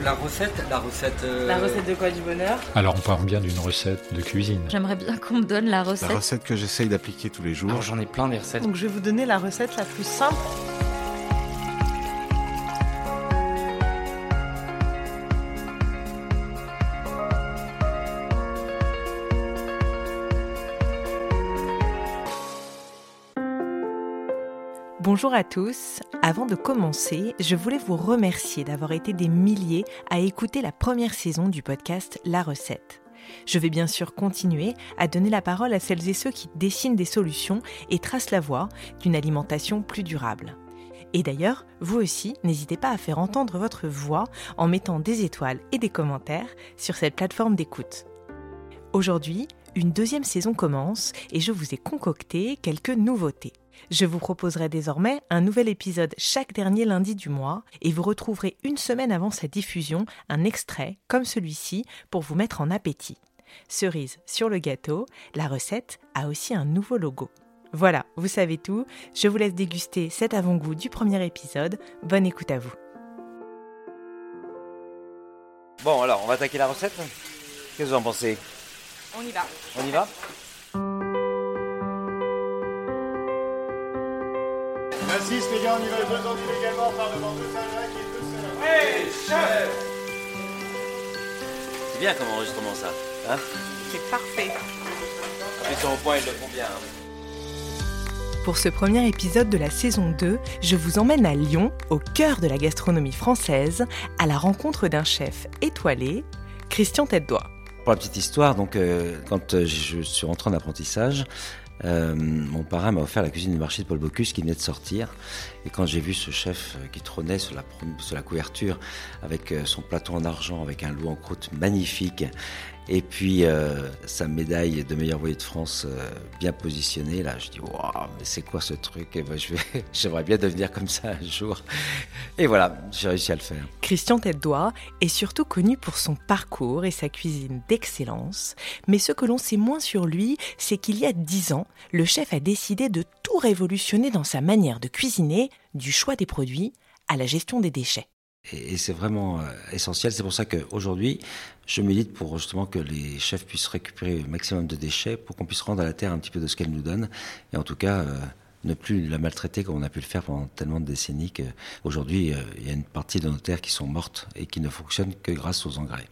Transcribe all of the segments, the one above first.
La recette, la recette. euh, La recette de quoi du bonheur? Alors on parle bien d'une recette de cuisine. J'aimerais bien qu'on me donne la La recette. recette que j'essaye d'appliquer tous les jours. Alors j'en ai plein des recettes. Donc je vais vous donner la recette la plus simple. Bonjour à tous. Avant de commencer, je voulais vous remercier d'avoir été des milliers à écouter la première saison du podcast La Recette. Je vais bien sûr continuer à donner la parole à celles et ceux qui dessinent des solutions et tracent la voie d'une alimentation plus durable. Et d'ailleurs, vous aussi, n'hésitez pas à faire entendre votre voix en mettant des étoiles et des commentaires sur cette plateforme d'écoute. Aujourd'hui, une deuxième saison commence et je vous ai concocté quelques nouveautés. Je vous proposerai désormais un nouvel épisode chaque dernier lundi du mois et vous retrouverez une semaine avant sa diffusion un extrait comme celui-ci pour vous mettre en appétit. Cerise sur le gâteau, la recette a aussi un nouveau logo. Voilà, vous savez tout, je vous laisse déguster cet avant-goût du premier épisode. Bonne écoute à vous. Bon, alors on va attaquer la recette Qu'est-ce que vous en pensez? On y va. On y va? Les gars, on y va également par Saint-Jacques et deux Saint-Jacques. C'est bien comme enregistrement ça. Hein? C'est parfait. Ils sont au point, ils le font bien. Pour ce premier épisode de la saison 2, je vous emmène à Lyon, au cœur de la gastronomie française, à la rencontre d'un chef étoilé, Christian Tête-Doigt. Pour la petite histoire, donc euh, quand euh, je suis rentré en apprentissage, euh, mon parrain m'a offert la cuisine du marché de Paul Bocuse qui venait de sortir. Et quand j'ai vu ce chef euh, qui trônait sur la, sur la couverture avec euh, son plateau en argent, avec un loup en croûte magnifique, et puis euh, sa médaille de meilleur voyer de France euh, bien positionnée, là je dis waouh, mais c'est quoi ce truc? Et ben, j'aimerais bien devenir comme ça un jour. Et voilà, j'ai réussi à le faire. Christian Tête-Doigt est surtout connu pour son parcours et sa cuisine d'excellence, mais ce que l'on sait moins sur lui, c'est qu'il y a dix ans, le chef a décidé de tout révolutionner dans sa manière de cuisiner, du choix des produits à la gestion des déchets. Et, c'est vraiment euh, essentiel. C'est pour ça qu'aujourd'hui, je milite pour justement que les chefs puissent récupérer le maximum de déchets pour qu'on puisse rendre à la terre un petit peu de ce qu'elle nous donne. Et en tout cas, euh, ne plus la maltraiter comme on a pu le faire pendant tellement de décennies qu'aujourd'hui, euh, il y a une partie de nos terres qui sont mortes et qui ne fonctionnent que grâce aux engrais.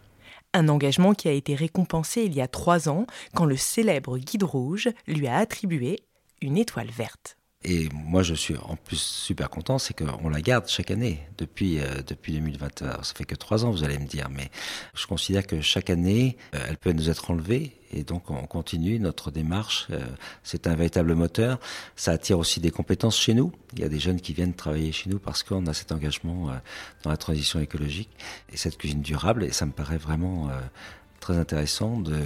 Un engagement qui a été récompensé il y a trois ans quand le célèbre Guide Rouge lui a attribué une étoile verte. Et moi, je suis en plus super content, c'est qu'on la garde chaque année depuis euh, depuis 2020. Alors, ça fait que trois ans, vous allez me dire, mais je considère que chaque année, euh, elle peut nous être enlevée, et donc on continue notre démarche. Euh, c'est un véritable moteur. Ça attire aussi des compétences chez nous. Il y a des jeunes qui viennent travailler chez nous parce qu'on a cet engagement euh, dans la transition écologique et cette cuisine durable. Et ça me paraît vraiment euh, très intéressant de,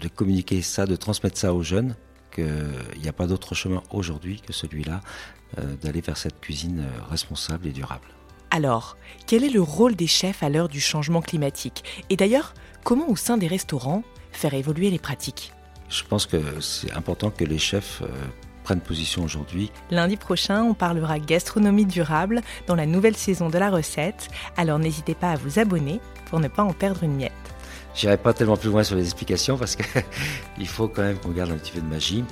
de communiquer ça, de transmettre ça aux jeunes qu'il n'y a pas d'autre chemin aujourd'hui que celui-là euh, d'aller vers cette cuisine euh, responsable et durable. Alors, quel est le rôle des chefs à l'heure du changement climatique? Et d'ailleurs, comment au sein des restaurants faire évoluer les pratiques? Je pense que c'est important que les chefs euh, prennent position aujourd'hui. Lundi prochain, on parlera gastronomie durable dans la nouvelle saison de la recette, alors n'hésitez pas à vous abonner pour ne pas en perdre une miette. J'irai pas tellement plus loin sur les explications parce que il faut quand même qu'on garde un petit peu de magie.